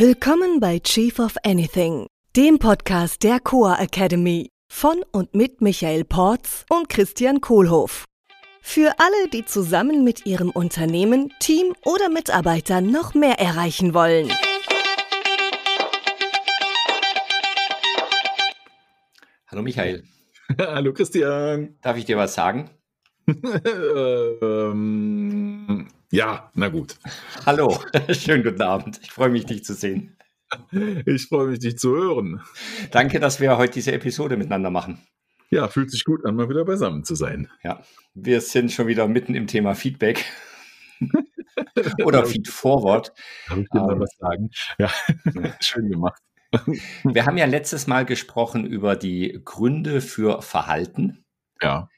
Willkommen bei Chief of Anything, dem Podcast der Coa Academy von und mit Michael Porz und Christian Kohlhoff. Für alle, die zusammen mit ihrem Unternehmen, Team oder Mitarbeitern noch mehr erreichen wollen. Hallo Michael. Hallo Christian. Darf ich dir was sagen? ähm, ja, na gut. Hallo, schönen guten Abend. Ich freue mich, dich zu sehen. Ich freue mich, dich zu hören. Danke, dass wir heute diese Episode miteinander machen. Ja, fühlt sich gut an, mal wieder beisammen zu sein. Ja, wir sind schon wieder mitten im Thema Feedback. Oder Feed Forward. Darf ich dir mal ähm, was sagen? Ja, schön gemacht. Wir haben ja letztes Mal gesprochen über die Gründe für Verhalten. Ja.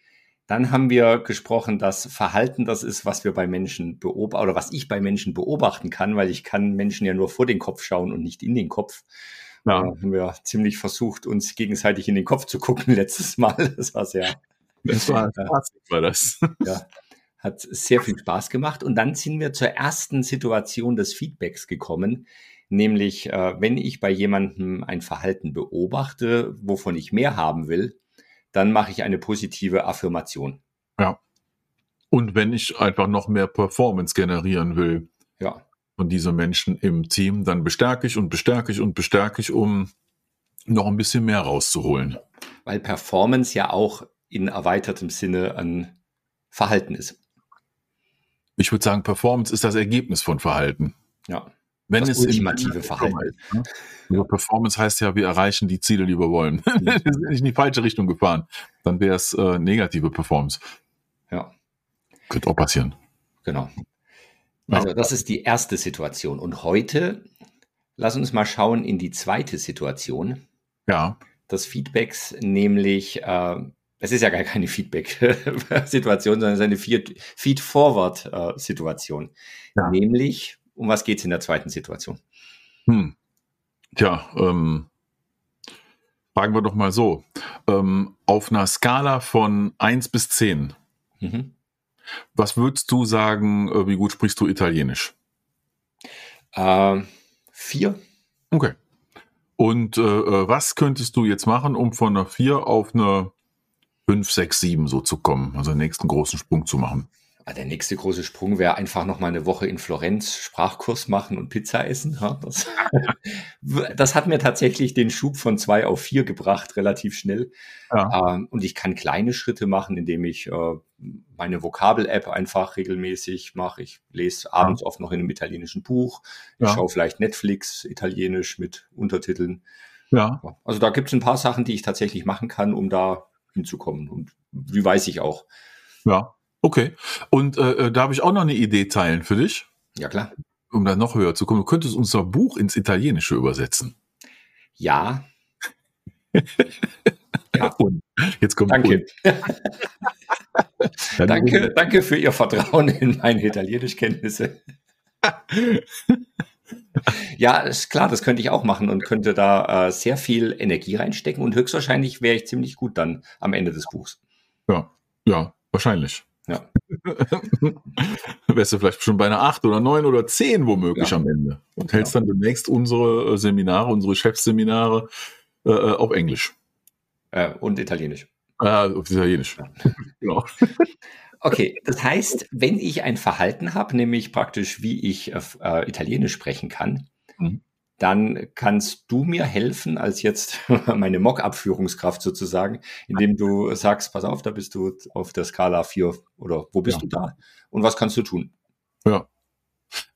Dann haben wir gesprochen, dass Verhalten das ist, was wir bei Menschen beobachten oder was ich bei Menschen beobachten kann, weil ich kann Menschen ja nur vor den Kopf schauen und nicht in den Kopf. Ja. Da haben wir ziemlich versucht, uns gegenseitig in den Kopf zu gucken letztes Mal. Das war sehr. Das war Spaß, war das. Ja, hat sehr viel Spaß gemacht. Und dann sind wir zur ersten Situation des Feedbacks gekommen, nämlich äh, wenn ich bei jemandem ein Verhalten beobachte, wovon ich mehr haben will, dann mache ich eine positive Affirmation. Ja. Und wenn ich einfach noch mehr Performance generieren will ja. von diesen Menschen im Team, dann bestärke ich und bestärke ich und bestärke ich, um noch ein bisschen mehr rauszuholen. Weil Performance ja auch in erweitertem Sinne ein Verhalten ist. Ich würde sagen, Performance ist das Ergebnis von Verhalten. Ja. Wenn das es ultimative Verhalten ist. Ne? Ja, Performance heißt ja, wir erreichen die Ziele, die wir wollen. Wir sind nicht in die falsche Richtung gefahren. Dann wäre es äh, negative Performance. Ja. Könnte auch passieren. Genau. Also das ist die erste Situation. Und heute, lass uns mal schauen in die zweite Situation. Ja. Des Feedbacks, nämlich, äh, es ist ja gar keine Feedback-Situation, sondern es ist eine Feed-Forward-Situation. Ja. Nämlich, um was geht es in der zweiten Situation? Hm. Tja, ähm, fragen wir doch mal so. Ähm, auf einer Skala von 1 bis 10, mhm. was würdest du sagen, äh, wie gut sprichst du Italienisch? Äh, vier. Okay. Und äh, äh was könntest du jetzt machen, um von einer 4 auf eine 5, 6, 7 so zu kommen, also den nächsten großen Sprung zu machen? Ah, der nächste große Sprung wäre einfach noch mal eine Woche in Florenz Sprachkurs machen und Pizza essen. Das, das hat mir tatsächlich den Schub von zwei auf vier gebracht, relativ schnell. Ja. Ähm, und ich kann kleine Schritte machen, indem ich äh, meine Vokabel-App einfach regelmäßig mache. Ich lese abends ja. oft noch in einem italienischen Buch. Ich ja. schaue vielleicht Netflix italienisch mit Untertiteln. Ja. Also da gibt es ein paar Sachen, die ich tatsächlich machen kann, um da hinzukommen. Und wie weiß ich auch. Ja. Okay. Und äh, äh, darf ich auch noch eine Idee teilen für dich? Ja, klar. Um da noch höher zu kommen. Du könntest unser Buch ins Italienische übersetzen. Ja. ja. Und jetzt kommt Danke. danke, danke für Ihr Vertrauen in meine Italienischkenntnisse. ja, ist klar, das könnte ich auch machen und könnte da äh, sehr viel Energie reinstecken und höchstwahrscheinlich wäre ich ziemlich gut dann am Ende des Buchs. Ja, ja, wahrscheinlich. Ja. Wärst du vielleicht schon bei einer 8 oder 9 oder 10 womöglich ja. am Ende. Und hältst ja. dann demnächst unsere äh, Seminare, unsere Chefseminare äh, äh, auf Englisch. Äh, und Italienisch. Ah, auf Italienisch. Ja. genau. Okay, das heißt, wenn ich ein Verhalten habe, nämlich praktisch, wie ich äh, Italienisch sprechen kann, mhm dann kannst du mir helfen als jetzt meine Mock-Abführungskraft sozusagen, indem du sagst, pass auf, da bist du auf der Skala 4 oder wo bist ja. du da und was kannst du tun? Ja.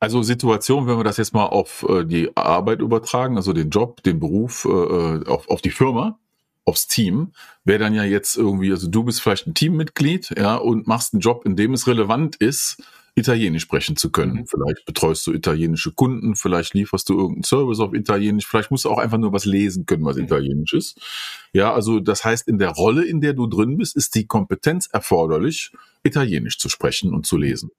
Also Situation, wenn wir das jetzt mal auf äh, die Arbeit übertragen, also den Job, den Beruf, äh, äh auf, auf die Firma, aufs Team, wäre dann ja jetzt irgendwie, also du bist vielleicht ein Teammitglied, ja, und machst einen Job, in dem es relevant ist, Italienisch sprechen zu können. Mhm. Vielleicht betreust du italienische Kunden, vielleicht lieferst du irgendeinen Service auf Italienisch, vielleicht musst du auch einfach nur was lesen können, was mhm. Italienisch ist. Ja, also das heißt, in der Rolle, in der du drin bist, ist die Kompetenz erforderlich, Italienisch zu sprechen und zu lesen.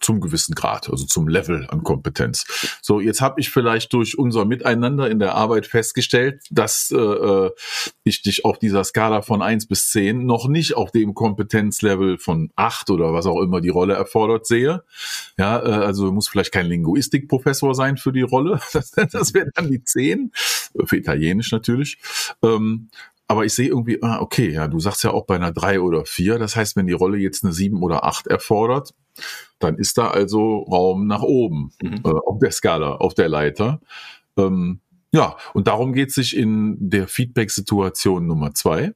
Zum gewissen Grad, also zum Level an Kompetenz. So, jetzt habe ich vielleicht durch unser Miteinander in der Arbeit festgestellt, dass äh, äh ich dich auf dieser Skala von eins bis zehn noch nicht auf dem Kompetenzlevel von acht oder was auch immer die Rolle erfordert sehe. Ja, äh, also muss vielleicht kein Linguistikprofessor sein für die Rolle. Das, wäre dann die zehn für Italienisch natürlich. Ähm, aber ich sehe irgendwie, ah, okay, ja, du sagst ja auch bei einer drei oder vier. Das heißt, wenn die Rolle jetzt eine sieben oder acht erfordert, dann ist da also Raum nach oben mhm. äh, auf der Skala, auf der Leiter. Ähm, ja, und darum geht es sich in der Feedback-Situation Nummer zwei,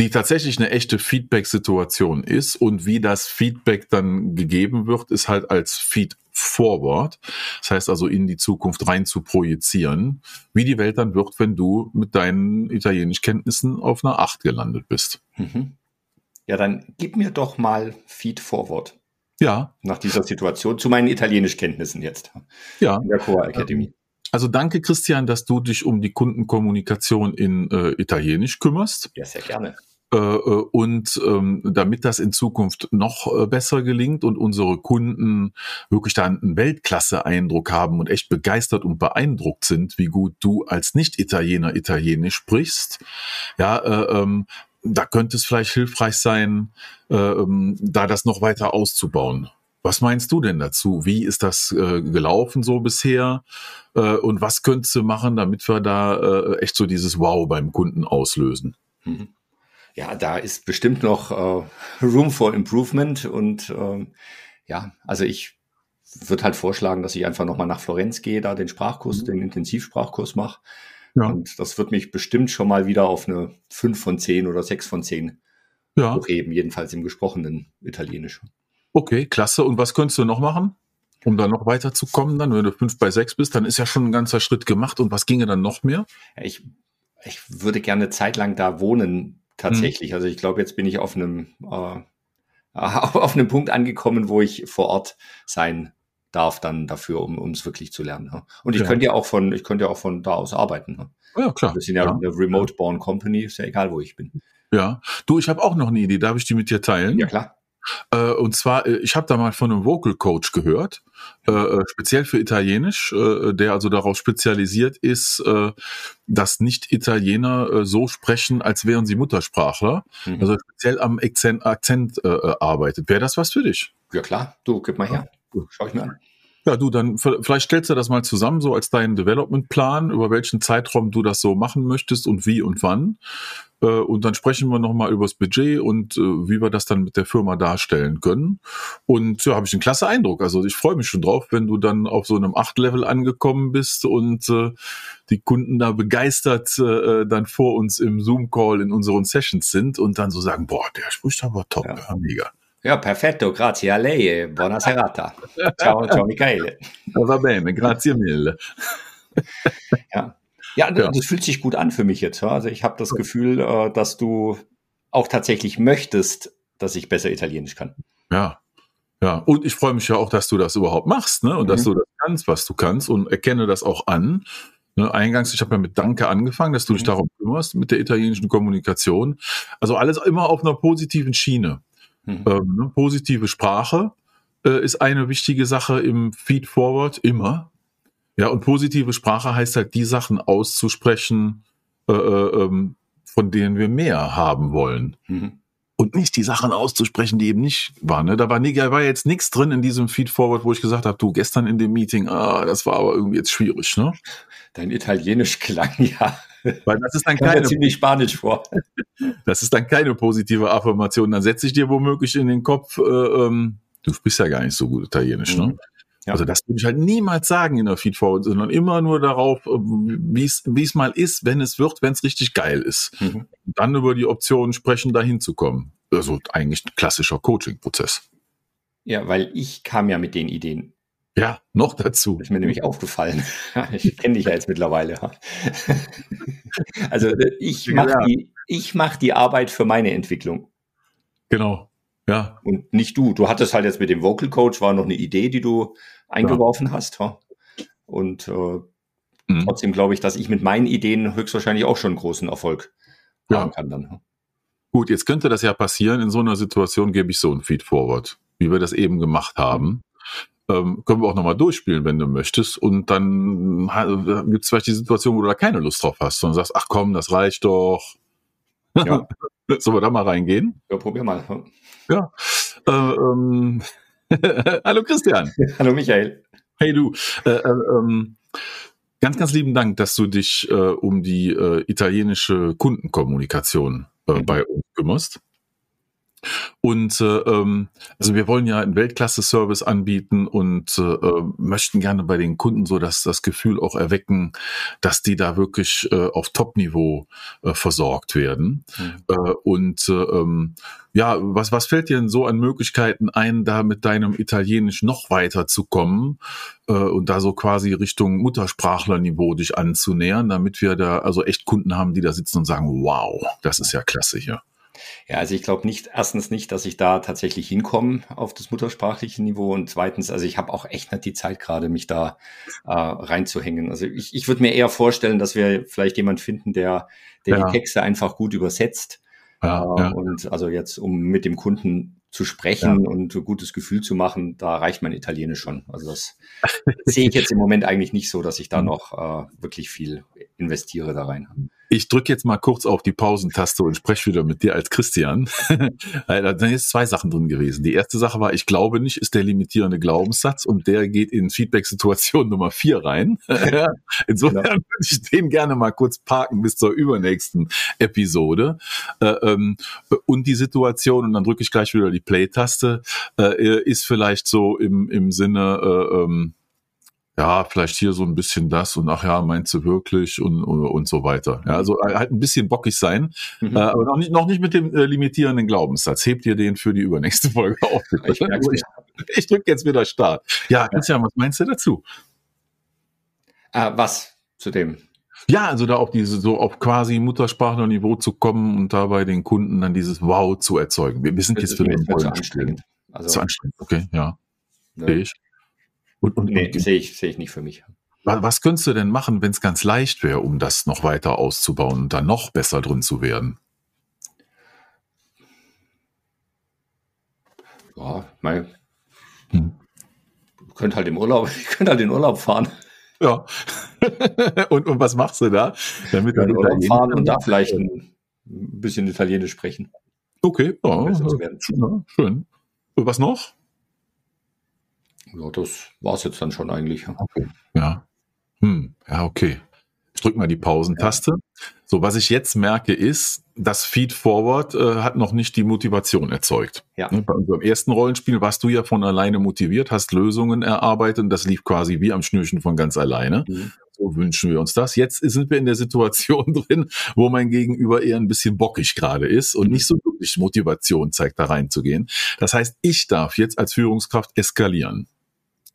die tatsächlich eine echte Feedback-Situation ist und wie das Feedback dann gegeben wird, ist halt als Feed forward. Das heißt also in die Zukunft rein zu projizieren, wie die Welt dann wird, wenn du mit deinen Italienischkenntnissen auf einer 8 gelandet bist. Mhm. Ja, dann gib mir doch mal Feed forward. Ja. Nach dieser Situation zu meinen Italienischkenntnissen jetzt. Ja. In der Core Academy. Also danke, Christian, dass du dich um die Kundenkommunikation in äh, Italienisch kümmerst. Ja, sehr gerne. Äh, äh, und ähm, damit das in Zukunft noch äh, besser gelingt und unsere Kunden wirklich da einen Weltklasse-Eindruck haben und echt begeistert und beeindruckt sind, wie gut du als Nicht-Italiener Italienisch sprichst, ja, äh, ähm, da könnte es vielleicht hilfreich sein, äh, ähm, da das noch weiter auszubauen. Was meinst du denn dazu? Wie ist das äh, gelaufen so bisher? Äh, und was könntest du machen, damit wir da äh, echt so dieses Wow beim Kunden auslösen? Mhm ja, da ist bestimmt noch äh, Room for Improvement und äh, ja, also ich würde halt vorschlagen, dass ich einfach nochmal nach Florenz gehe, da den Sprachkurs, mhm. den Intensivsprachkurs mache. Ja. Und das wird mich bestimmt schon mal wieder auf eine 5 von 10 oder 6 von 10 ja. hochheben, jedenfalls im gesprochenen Italienisch. Okay, klasse. Und was könntest du noch machen? Um da noch weiterzukommen, dann, wenn du 5 bei 6 bist, dann ist ja schon ein ganzer Schritt gemacht. Und was ginge dann noch mehr? Ja, ich, ich würde gerne zeitlang da wohnen, tatsächlich. Mhm. Also ich glaube, jetzt bin ich auf einem, äh, auf einem Punkt angekommen, wo ich vor Ort sein darf dann dafür, um es wirklich zu lernen. Ja. Und ich ja. könnte ja auch von, ich könnte ja auch von da aus arbeiten. Ja, ja klar. Wir sind ja, ja. eine Remote-Born Company, ist ja egal, wo ich bin. Ja. Du, ich habe auch noch eine Idee, darf ich die mit dir teilen? Ja, klar. Äh, und zwar, äh, ich habe da mal von einem Vocal Coach gehört, äh, äh, speziell für Italienisch, äh, der also darauf spezialisiert ist, dass Nicht-Italiener so sprechen, als wären sie Muttersprachler. Mhm. Also speziell am Akzent, Akzent arbeitet. Wäre das was für dich? Ja klar, du, gib mal her. Schau ich mir an. Ja, du, dann vielleicht stellst du das mal zusammen, so als deinen Development-Plan, über welchen Zeitraum du das so machen möchtest und wie und wann. Äh, und dann sprechen wir nochmal über das Budget und äh, wie wir das dann mit der Firma darstellen können. Und ja, habe ich einen klasse Eindruck. Also ich freue mich schon drauf, wenn du dann auf so einem Acht-Level angekommen bist und äh, die Kunden da begeistert dann vor uns im Zoom-Call in unseren Sessions sind und dann so sagen, boah, der spricht aber top. Ja, mega. Ja, perfetto, grazie a lei e buona serata. Ciao, ciao Michaele. Va bene, grazie mille. Ja. Ja, ja, das fühlt sich gut an für mich jetzt. Also ich habe das Gefühl, äh, dass du auch tatsächlich möchtest, dass ich besser Italienisch kann. Ja, ja. Und ich freue mich ja auch, dass du das überhaupt machst, ne? Und mhm. dass du das kannst, was du kannst und erkenne das auch an. Ne, eingangs, ich habe ja mit Danke angefangen, dass du dich mhm. darum kümmerst mit der italienischen Kommunikation. Also alles immer auf einer positiven Schiene. Mhm. Ähm, ne, positive Sprache äh, ist eine wichtige Sache im Feed Forward immer. Ja, und positive Sprache heißt halt, die Sachen auszusprechen, äh, äh, ähm, von denen wir mehr haben wollen. Mhm. Und nicht die Sachen auszusprechen, die eben nicht waren. Ne? Da war, nie, da war jetzt nichts drin in diesem Feed Forward, wo ich gesagt habe, du, gestern in dem Meeting, ah, das war aber irgendwie jetzt schwierig. Ne? Dein Italienisch klang ja weil das ist dann keine, ziemlich spanisch vor. Das ist dann keine positive Affirmation. Dann setze ich dir womöglich in den Kopf, äh, ähm, du bist ja gar nicht so gut Italienisch, ne? Mhm. Ja. Also das würde ich halt niemals sagen in der Feedforward, sondern immer nur darauf, äh, wie es mal ist, wenn es wird, wenn es richtig geil ist. Mhm. Dann über die Optionen sprechen, dahin zu kommen. Also eigentlich ein klassischer Coaching-Prozess. Ja, weil ich kam ja mit den Ideen ja, noch dazu. ist mir nämlich aufgefallen. Ich kenne dich ja jetzt mittlerweile. Also äh, ich mache die, mach die Arbeit für meine Entwicklung. Genau. Ja. Und nicht du. Du hattest halt jetzt mit dem Vocal Coach, war noch eine Idee, die du eingeworfen ja. hast. Und äh, mhm. trotzdem glaube ich, dass ich mit meinen Ideen höchstwahrscheinlich auch schon großen Erfolg ja. haben kann dann. Gut, jetzt könnte das ja passieren. In so einer Situation gebe ich so ein Feed Forward, wie wir das eben gemacht haben. Ähm, können wir auch nochmal durchspielen, wenn du möchtest. Und dann gibt es vielleicht die Situation, wo du da keine Lust drauf hast, sondern sagst, ach komm, das reicht doch. Ja. Sollen wir da mal reingehen? Ja, probier mal. Ja. Äh, ähm, Hallo Christian. Hallo Michael. Hey du. Äh, äh, ähm, ganz, ganz lieben Dank, dass du dich äh, um die äh, italienische Kundenkommunikation äh, mhm. bei uns kümmerst. Und äh, ähm, also wir wollen ja einen Weltklasse-Service anbieten und äh, äh, möchten gerne bei den Kunden so dass das Gefühl auch erwecken, dass die da wirklich äh, auf Top-Niveau äh, versorgt werden. Mhm. Äh, und äh, ähm, ja, was, was fällt dir denn so an Möglichkeiten ein, da mit deinem Italienisch noch weiter zu kommen äh, und da so quasi Richtung Muttersprachlerniveau dich anzunähern, damit wir da also echt Kunden haben, die da sitzen und sagen, wow, das ist ja klasse hier. Ja, also ich glaube nicht, erstens nicht, dass ich da tatsächlich hinkomme auf das muttersprachliche Niveau und zweitens, also ich habe auch echt nicht die Zeit gerade, mich da äh, reinzuhängen. Also ich, ich würde mir eher vorstellen, dass wir vielleicht jemand finden, der, der ja. die Texte einfach gut übersetzt. Ja, äh, ja. Und also jetzt, um mit dem Kunden zu sprechen ja. und ein gutes Gefühl zu machen, da reicht mein Italienisch schon. Also das sehe ich jetzt im Moment eigentlich nicht so, dass ich da mhm. noch äh, wirklich viel investiere da rein. Ich drücke jetzt mal kurz auf die Pausentaste und spreche wieder mit dir als Christian. da sind jetzt zwei Sachen drin gewesen. Die erste Sache war, ich glaube nicht, ist der limitierende Glaubenssatz und der geht in Feedback-Situation Nummer vier rein. Insofern genau. würde ich den gerne mal kurz parken bis zur übernächsten Episode. Äh, ähm, und die Situation, und dann drücke ich gleich wieder die Play-Taste, äh, ist vielleicht so im, im Sinne, äh, ähm, ja, vielleicht hier so ein bisschen das und ach ja, meinst du wirklich und, und, und so weiter. Ja, also äh, halt ein bisschen bockig sein, mhm. äh, aber noch nicht, noch nicht mit dem äh, limitierenden Glaubenssatz. Hebt ihr den für die übernächste Folge auf. Ich, ich, ich drücke jetzt wieder Start. Ja, Christian, was meinst du dazu? Äh, was zu dem? Ja, also da auf diese, so auf quasi Muttersprachlerniveau zu kommen und dabei den Kunden dann dieses Wow zu erzeugen. Wir, wir sind das jetzt für den anstrengend. Also, zu anstrengend, okay, ja. Ne. ich. Und, und, nee, sehe ich, sehe ich nicht für mich. Was könntest du denn machen, wenn es ganz leicht wäre, um das noch weiter auszubauen und da noch besser drin zu werden? Ja, mein, hm. könnt halt im Urlaub, ich könnte halt in Urlaub fahren. Ja. und, und was machst du da? Damit ja, Urlaub fahren und da vielleicht ein bisschen Italienisch sprechen. Okay, ja, schön. Und was noch? Ja, das war es jetzt dann schon eigentlich. Okay. Ja. Hm. Ja, okay. Ich drück mal die Pausentaste. Ja. So, was ich jetzt merke, ist, das Feedforward äh, hat noch nicht die Motivation erzeugt. Ja. Ne, bei unserem ersten Rollenspiel warst du ja von alleine motiviert, hast Lösungen erarbeitet und das lief quasi wie am Schnürchen von ganz alleine. Mhm. So wünschen wir uns das. Jetzt sind wir in der Situation drin, wo mein Gegenüber eher ein bisschen bockig gerade ist und mhm. nicht so wirklich Motivation zeigt, da reinzugehen. Das heißt, ich darf jetzt als Führungskraft eskalieren.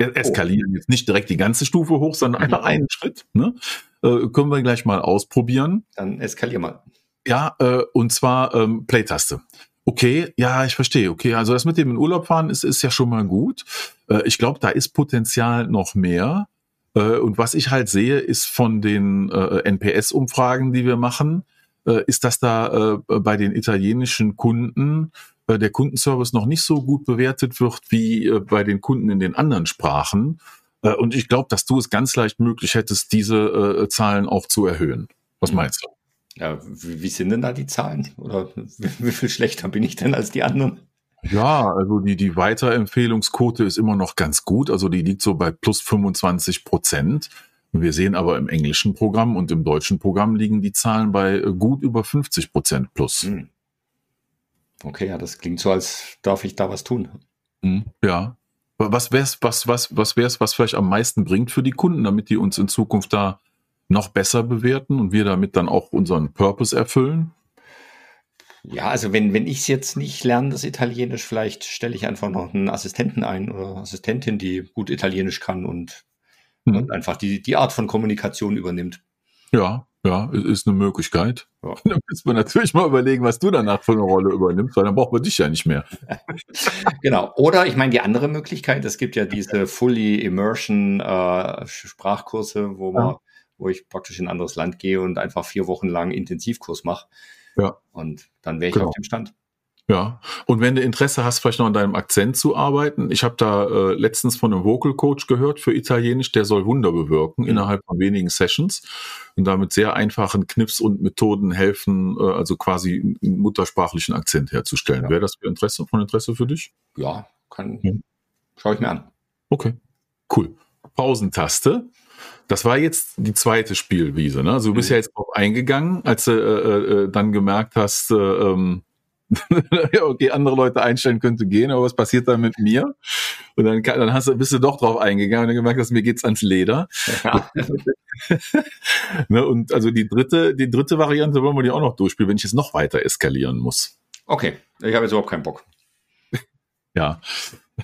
Oh. eskalieren. Oh. Jetzt nicht direkt die ganze Stufe hoch, sondern mhm. einfach einen Schritt. Ne? Äh, können wir gleich mal ausprobieren. Dann eskalier mal. Ja, äh, und zwar ähm, Play-Taste. Okay, ja, ich verstehe. Okay, also das mit dem in Urlaub fahren ist, ist ja schon mal gut. Äh, ich glaube, da ist Potenzial noch mehr. Äh, und was ich halt sehe, ist von den äh, NPS-Umfragen, die wir machen, äh, ist, dass da bei den italienischen Kunden äh, der Kundenservice noch nicht so gut bewertet wird wie äh, bei den Kunden in den anderen Sprachen. Äh, und ich glaube, dass du es ganz leicht möglich hättest, diese Zahlen auch zu erhöhen. Was mhm. meinst du? Ja, wie, wie sind denn da die Zahlen? Oder wie, wie viel schlechter bin ich denn als die anderen? Ja, also die, die Weiterempfehlungsquote ist immer noch ganz gut. Also die liegt so bei plus 25 Prozent. Wir sehen aber im englischen Programm und im deutschen Programm liegen die Zahlen bei gut über 50 Prozent plus. Mhm. Okay, ja, das klingt so, als darf ich da was tun. Mhm, ja. Was wär's, was, was, was wär's, was vielleicht am meisten bringt für die Kunden, damit die uns in Zukunft da noch besser bewerten und wir damit dann auch unseren Purpose erfüllen? Ja, also wenn, wenn ich es jetzt nicht lerne, das Italienisch, vielleicht stelle ich einfach noch einen Assistenten ein oder Assistentin, die gut Italienisch kann und, mhm. und einfach die, die Art von Kommunikation übernimmt. Ja, ja, ist eine Möglichkeit. Ja. Dann müssen wir natürlich mal überlegen, was du danach für eine Rolle übernimmst, weil dann brauchen wir dich ja nicht mehr. genau. Oder ich meine, die andere Möglichkeit, es gibt ja diese Fully Immersion äh, Sprachkurse, wo man, ja. wo ich praktisch in ein anderes Land gehe und einfach vier Wochen lang Intensivkurs mache. Ja. Und dann wäre ich genau. auf dem Stand. Ja, und wenn du Interesse hast, vielleicht noch an deinem Akzent zu arbeiten, ich habe da äh, letztens von einem Vocal Coach gehört für Italienisch, der soll Wunder bewirken mhm. innerhalb von wenigen Sessions und damit sehr einfachen Knips und Methoden helfen, äh, also quasi einen muttersprachlichen Akzent herzustellen. Ja. Wäre das für Interesse, von Interesse für dich? Ja, kann, mhm. schaue ich mir an. Okay, cool. Pausentaste. Das war jetzt die zweite Spielwiese. Ne? Also du bist mhm. ja jetzt drauf eingegangen, als du äh, äh, dann gemerkt hast, äh, ähm, ja, okay, andere Leute einstellen könnte gehen, aber was passiert dann mit mir? Und dann, dann hast du, bist du doch drauf eingegangen und gemerkt, dass mir geht's ans Leder. Ja. ne, und also die dritte, die dritte Variante wollen wir die auch noch durchspielen, wenn ich jetzt noch weiter eskalieren muss. Okay, ich habe jetzt überhaupt keinen Bock. ja,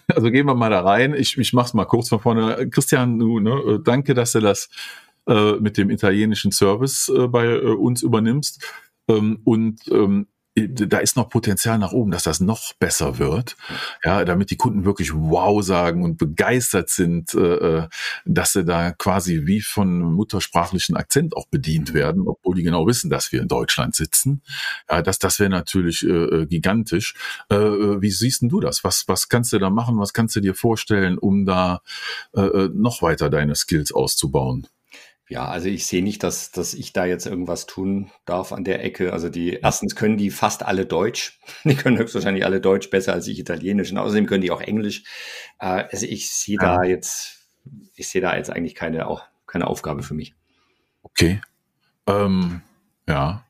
also gehen wir mal da rein. Ich, ich mach's mal kurz von vorne. Christian, du, ne, danke, dass du das äh, mit dem italienischen Service äh, bei äh, uns übernimmst. Ähm, und ähm, da ist noch Potenzial nach oben, dass das noch besser wird. Ja, damit die Kunden wirklich wow sagen und begeistert sind, äh, äh, dass sie da quasi wie von muttersprachlichen Akzent auch bedient werden, obwohl die genau wissen, dass wir in Deutschland sitzen. Ja, das, das wäre natürlich äh, äh gigantisch. Äh, äh, wie siehst du das? Was, was kannst du da machen? Was kannst du dir vorstellen, um da äh, noch weiter deine Skills auszubauen? Ja, also ich sehe nicht, dass, dass ich da jetzt irgendwas tun darf an der Ecke. Also die, erstens können die fast alle Deutsch. Die können höchstwahrscheinlich alle Deutsch besser als ich Italienisch. Und außerdem können die auch Englisch. Äh, also ich sehe ja. da jetzt, ich sehe da jetzt eigentlich keine, auch keine Aufgabe für mich. Okay. Ähm, ja.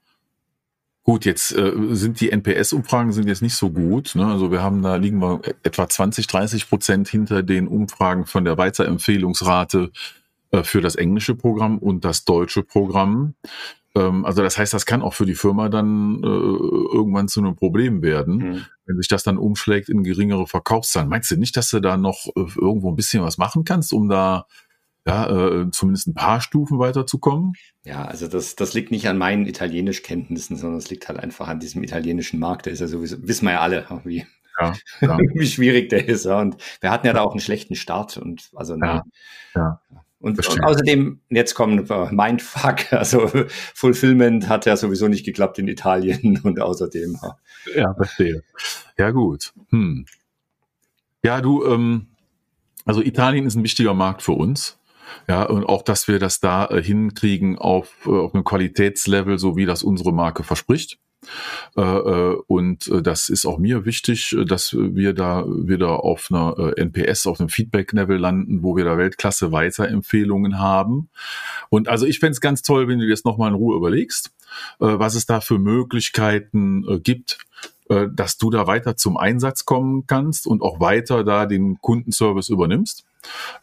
Gut, jetzt äh, sind die NPS-Umfragen sind jetzt nicht so gut. Ne? Also wir haben da liegen wir etwa 20, 30 Prozent hinter den Umfragen von der Weiterempfehlungsrate äh, für das englische Programm und das deutsche Programm. Ähm, also das heißt, das kann auch für die Firma dann äh, irgendwann zu einem Problem werden, mhm. wenn sich das dann umschlägt in geringere Verkaufszahlen. Meinst du nicht, dass du da noch äh, irgendwo ein bisschen was machen kannst, um da ja, äh, zumindest ein paar Stufen weiterzukommen? Ja, also das, das liegt nicht an meinen Italienischkenntnissen, sondern es liegt halt einfach an diesem italienischen Markt. Der ist ja sowieso, wissen wir ja alle, wie, ja, ja. wie schwierig der ist. Ja. Und wir hatten ja da auch einen schlechten Start und also ja, ja. Und, und, außerdem, jetzt kommt Mindfuck, also Fulfillment hat ja sowieso nicht geklappt in Italien und außerdem. Ja, verstehe. Ja, gut. Hm. Ja, du, ähm, also Italien ist ein wichtiger Markt für uns. Ja, und auch, dass wir das da äh, hinkriegen auf, äh, auf einem Qualitätslevel, so wie das unsere Marke verspricht. Äh, äh, und äh, das ist auch mir wichtig, dass wir da wieder auf einer NPS, auf einem Feedback-Level landen, wo wir da Weltklasse Weiterempfehlungen haben. Und also ich fände es ganz toll, wenn du dir das nochmal in Ruhe überlegst, was es da für Möglichkeiten gibt, dass du da weiter zum Einsatz kommen kannst und auch weiter da den Kundenservice übernimmst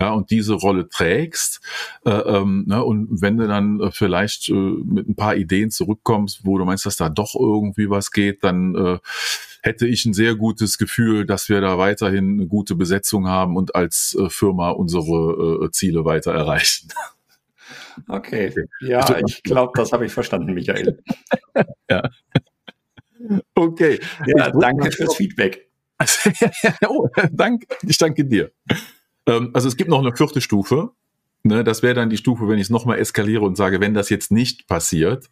ja, und diese Rolle trägst. Äh, ähm, ne, und wenn du dann äh, vielleicht äh, mit ein paar Ideen zurückkommst, wo du meinst, dass da doch irgendwie was geht, dann äh, hätte ich ein sehr gutes Gefühl, dass wir da weiterhin eine gute Besetzung haben und als äh, Firma unsere äh, Ziele weiter erreichen. Okay, ja, ich glaube, das habe ich verstanden, Michael. ja. Okay. Ja, danke fürs Feedback. oh, danke, ich danke dir. Ähm, also es gibt noch eine vierte Stufe. Ne, das wäre dann die Stufe, wenn ich es nochmal eskaliere und sage, wenn das jetzt nicht passiert,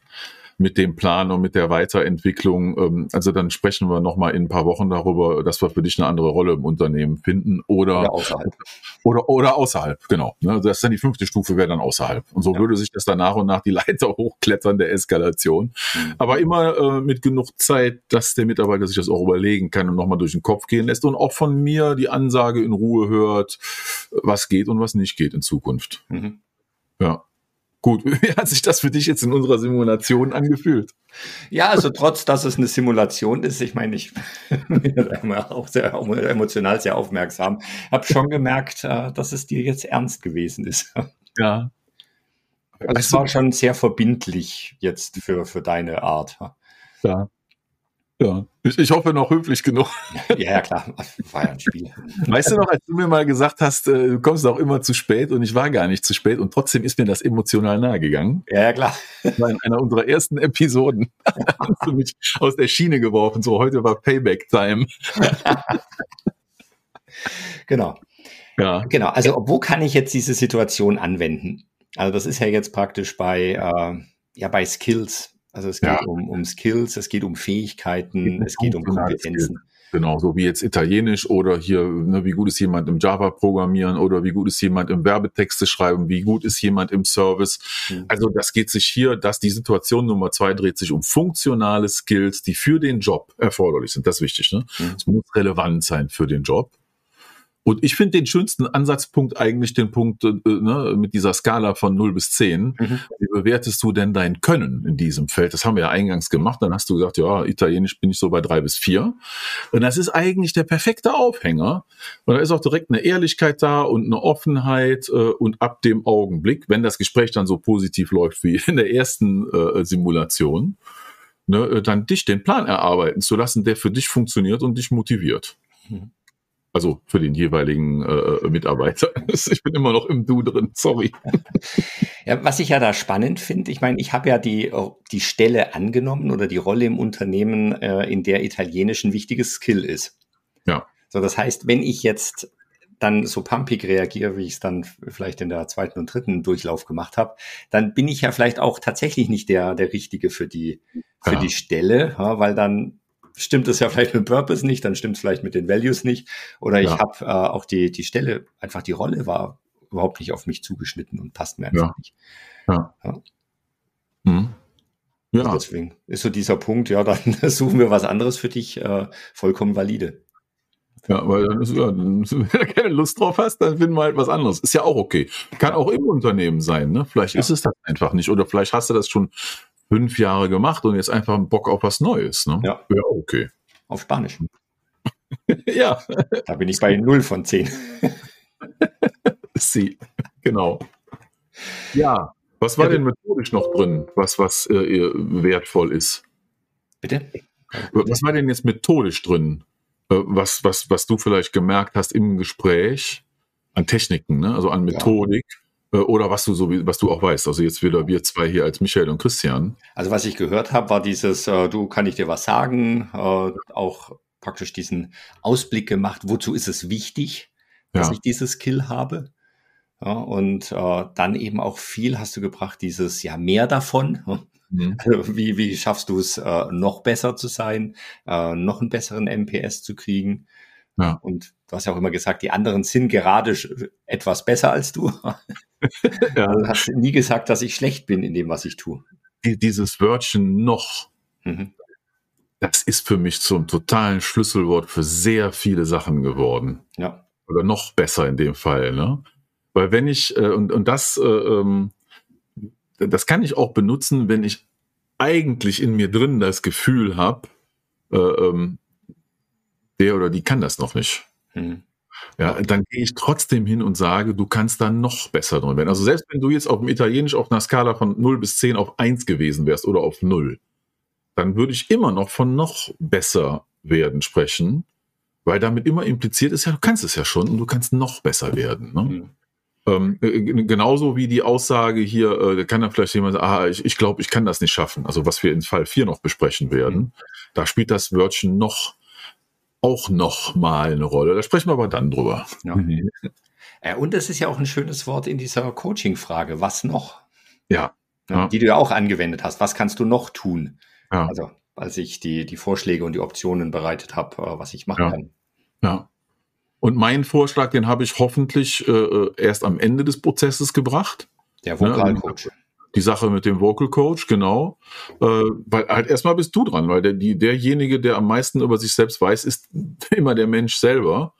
mit dem Plan und mit der Weiterentwicklung. Ähm, also dann sprechen wir nochmal in ein paar Wochen darüber, dass wir für dich eine andere Rolle im Unternehmen finden oder, oder außerhalb. Oder, oder außerhalb, genau. Ne? Das ist dann die fünfte Stufe, wäre dann außerhalb. Und so ja. würde sich das dann nach und nach die Leiter hochklettern der Eskalation. Mhm. Aber immer äh, mit genug Zeit, dass der Mitarbeiter sich das auch überlegen kann und nochmal durch den Kopf gehen lässt und auch von mir die Ansage in Ruhe hört, was geht und was nicht geht in Zukunft. Mhm. Ja. Gut, wie hat sich das für dich jetzt in unserer Simulation angefühlt? Ja, also trotz, dass es eine Simulation ist, ich meine, ich bin auch sehr emotional sehr aufmerksam, habe schon gemerkt, äh, dass es dir jetzt ernst gewesen ist. Ja. Also es war schon sehr verbindlich jetzt für, für deine Art. Ja. Ja, ich, ich hoffe noch höflich genug. Ja, ja, klar, war ja ein Spiel. Weißt du noch, als du mir mal gesagt hast, äh, du kommst auch immer zu spät und ich war gar nicht zu spät und trotzdem ist mir das emotional nahe gegangen. Ja, ja klar. Das war in einer unserer ersten Episoden. hast du mich aus der Schiene geworfen, so heute war Payback-Time. genau. Ja. Genau, also wo kann ich jetzt diese Situation anwenden? Also das ist ja jetzt praktisch bei, äh, ja, bei Skills Also es geht ja. um, um Skills, es geht um Fähigkeiten, es geht um Kompetenzen. Genau, so wie jetzt Italienisch oder hier, ne, wie gut ist jemand im Java programmieren oder wie gut ist jemand im Werbetexte schreiben, wie gut ist jemand im Service. Mhm. Also das geht sich hier, dass die Situation Nummer zwei dreht sich um funktionale Skills, die für den Job erforderlich sind. Das ist wichtig. Ne? Mhm. Es muss relevant sein für den Job. Und ich finde den schönsten Ansatzpunkt eigentlich den Punkt äh, ne, mit dieser Skala von 0 bis 10. Mhm. Wie bewertest du denn dein Können in diesem Feld? Das haben wir ja eingangs gemacht. Dann hast du gesagt, ja, Italienisch bin ich so bei 3 bis 4. Und das ist eigentlich der perfekte Aufhänger. Und da ist auch direkt eine Ehrlichkeit da und eine Offenheit. Äh, und ab dem Augenblick, wenn das Gespräch dann so positiv läuft wie in der ersten äh, Simulation, ne, äh, dann dich den Plan erarbeiten zu lassen, der für dich funktioniert und dich motiviert. Mhm. Also für den jeweiligen äh, Mitarbeiter. Ich bin immer noch im Du drin, sorry. Ja, was ich ja da spannend finde, ich meine, ich habe ja die, die Stelle angenommen oder die Rolle im Unternehmen, äh, in der Italienisch ein wichtiges Skill ist. Ja. So, das heißt, wenn ich jetzt dann so pumpig reagiere, wie ich es dann vielleicht in der zweiten und dritten Durchlauf gemacht habe, dann bin ich ja vielleicht auch tatsächlich nicht der, der Richtige für die, für ja. die Stelle, ja, weil dann stimmt es ja vielleicht mit Purpose nicht, dann stimmt es vielleicht mit den Values nicht. Oder ich ja. habe äh, auch die, die Stelle, einfach die Rolle war überhaupt nicht auf mich zugeschnitten und passt mir einfach ja. nicht. Ja. Ja. Mhm. ja. Also deswegen ist so dieser Punkt, ja, dann suchen wir was anderes für dich, äh, vollkommen valide. Ja, weil dann ist, ja, wenn du keine Lust drauf hast, dann finden wir halt was anderes. Ist ja auch okay. Kann auch im Unternehmen sein, ne? Vielleicht ja. ist es das einfach nicht. Oder vielleicht hast du das schon fünf Jahre gemacht und jetzt einfach Bock auf was Neues. Ne? Ja. ja, okay. Auf Spanisch. ja. Da bin ich bei 0 von 10. Sie, genau. Ja, was war ja, denn methodisch noch drin, was, was äh, wertvoll ist? Bitte? Was war denn jetzt methodisch drin, äh, was, was, was du vielleicht gemerkt hast im Gespräch an Techniken, ne? also an Methodik? Ja oder was du so was du auch weißt. Also jetzt wieder wir zwei hier als Michael und Christian. Also was ich gehört habe, war dieses, äh, du kann ich dir was sagen, äh, auch praktisch diesen Ausblick gemacht, wozu ist es wichtig, dass ja. ich dieses Skill habe. Ja, und äh, dann eben auch viel hast du gebracht, dieses ja mehr davon. Mhm. Also wie, wie schaffst du es, äh, noch besser zu sein, äh, noch einen besseren MPS zu kriegen? Ja. Und du hast ja auch immer gesagt, die anderen sind gerade etwas besser als du. ja. Also du hast nie gesagt, dass ich schlecht bin in dem, was ich tue. Dieses Wörtchen noch, mhm. das ist für mich zum totalen Schlüsselwort für sehr viele Sachen geworden. Ja. Oder noch besser in dem Fall, ne? Weil wenn ich, äh, und, und das, äh, ähm, das kann ich auch benutzen, wenn ich eigentlich in mir drin das Gefühl habe, äh, ähm, der oder die kann das noch nicht. Mhm. Ja, dann gehe ich trotzdem hin und sage, du kannst da noch besser drin werden. Also selbst wenn du jetzt auf dem Italienisch auf einer Skala von 0 bis 10 auf 1 gewesen wärst oder auf 0, dann würde ich immer noch von noch besser werden sprechen, weil damit immer impliziert ist, ja, du kannst es ja schon und du kannst noch besser werden. Ne? Mhm. Ähm, äh, genauso wie die Aussage hier, äh, da kann dann vielleicht jemand sagen, ah, ich, ich glaube, ich kann das nicht schaffen. Also was wir in Fall 4 noch besprechen werden, mhm. da spielt das Wörtchen noch auch noch mal eine Rolle. Da sprechen wir aber dann drüber. Ja. Mhm. Äh, und es ist ja auch ein schönes Wort in dieser Coaching-Frage. Was noch? Ja. ja. Die du ja auch angewendet hast. Was kannst du noch tun? Ja. Also, als ich die, die Vorschläge und die Optionen bereitet habe, äh, was ich machen kann. Ja. Und meinen Vorschlag, den habe ich hoffentlich äh, äh erst am Ende des Prozesses gebracht. Der Vokalcoach. Ne? Die Sache mit dem Vocal Coach, genau. Äh, weil halt erstmal bist du dran, weil der, die, derjenige, der am meisten über sich selbst weiß, ist immer der Mensch selber,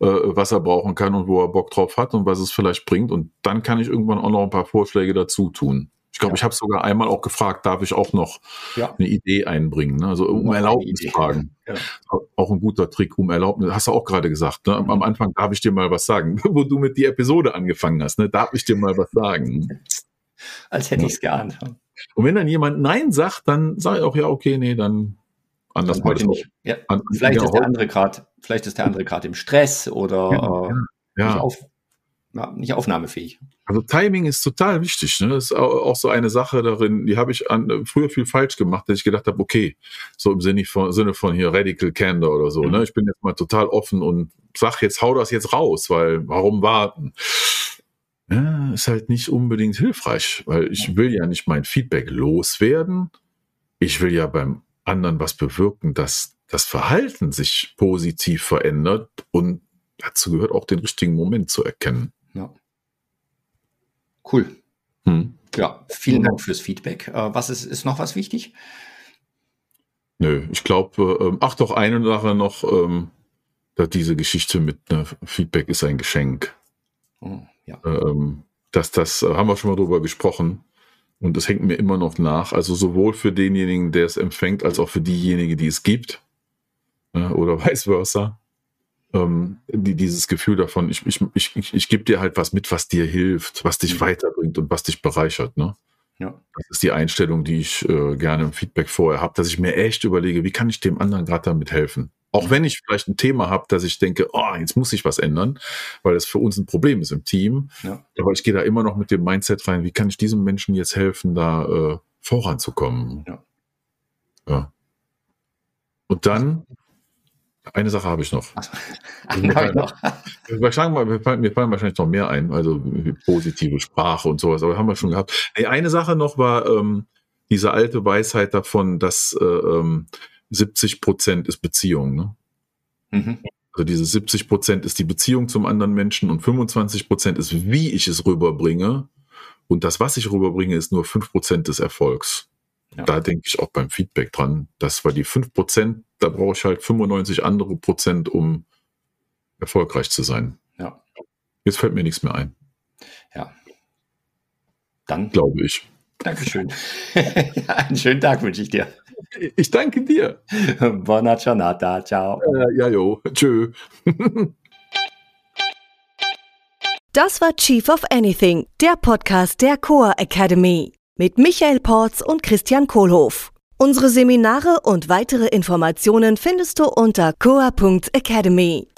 äh, was er brauchen kann und wo er Bock drauf hat und was es vielleicht bringt. Und dann kann ich irgendwann auch noch ein paar Vorschläge dazu tun. Ich glaube, ja. ich habe sogar einmal auch gefragt, darf ich auch noch ja. eine Idee einbringen? Ne? Also um Erlaubnis fragen. Ja. Auch ein guter Trick, um Erlaubnis. Hast du auch gerade gesagt. Ne? Am Anfang darf ich dir mal was sagen, wo du mit die Episode angefangen hast. Ne? Darf ich dir mal was sagen? als hätte ich es geahnt. Und wenn dann jemand Nein sagt, dann sage ich auch, ja, okay, nee, dann anders heute nicht. Ja, an, vielleicht, ja, ist der andere grad, vielleicht ist der andere gerade im Stress oder ja, äh, nicht, auf, nicht, aufnahmefähig. Also Timing ist total wichtig. Ne? Das ist auch so eine Sache darin, die habe ich an, früher viel falsch gemacht, dass ich gedacht habe, okay, so im Sinne von, Sinne von hier Radical Candor oder so. Ne? Mhm. Ne? Ich bin jetzt mal total offen und sag jetzt, hau das jetzt raus, weil warum warten? Ja, ist halt nicht unbedingt hilfreich, weil ich will ja nicht mein Feedback loswerden, ich will ja beim anderen was bewirken, dass das Verhalten sich positiv verändert und dazu gehört auch den richtigen Moment zu erkennen. Ja. Cool. Hm. Ja, vielen Dank fürs Feedback. Äh, was ist, ist noch was wichtig? Nö, ich glaube, äh, ach doch, eine Sache noch, ähm, diese Geschichte mit ne, Feedback ist ein Geschenk. Oh, ja. Ähm, das, das äh, haben wir schon mal drüber gesprochen. Und das hängt mir immer noch nach. Also sowohl für denjenigen, der es empfängt, als auch für diejenige, die es gibt. Äh, oder vice versa. Ähm, die, dieses Gefühl davon, ich, ich, ich, ich, ich gebe dir halt was mit, was dir hilft, was dich mhm. weiterbringt und was dich bereichert. Ne? Ja. Das ist die Einstellung, die ich äh, gerne im Feedback vorher habe, dass ich mir echt überlege, wie kann ich dem anderen gerade damit helfen? Auch wenn ich vielleicht ein Thema habe, dass ich denke, oh, jetzt muss ich was ändern, weil das für uns ein Problem ist im Team. Ja. Aber ich gehe da immer noch mit dem Mindset rein, wie kann ich diesem Menschen jetzt helfen, da äh, voranzukommen? Ja. ja. Und dann, eine Sache habe ich noch. Also, mir, fallen, noch. mir, fallen, mir fallen wahrscheinlich noch mehr ein, also positive Sprache und sowas, aber haben wir schon gehabt. Eine Sache noch war ähm, diese alte Weisheit davon, dass äh, ähm, 70 Prozent ist Beziehung. Ne? Mhm. Also diese 70 Prozent ist die Beziehung zum anderen Menschen und 25 Prozent ist, wie ich es rüberbringe. Und das, was ich rüberbringe, ist nur 5 Prozent des Erfolgs. Ja. Da denke ich auch beim Feedback dran. Das war die 5 Prozent, da brauche ich halt 95 andere Prozent, um erfolgreich zu sein. Ja. Jetzt fällt mir nichts mehr ein. Ja. Dann. Glaube ich. Dankeschön. einen schönen Tag wünsche ich dir. Ich danke dir. Buona giornata, ciao. Äh, ja, jo, tschö. das war Chief of Anything, der Podcast der Coa Academy mit Michael Porz und Christian Kohlhoff. Unsere Seminare und weitere Informationen findest du unter coa.academy.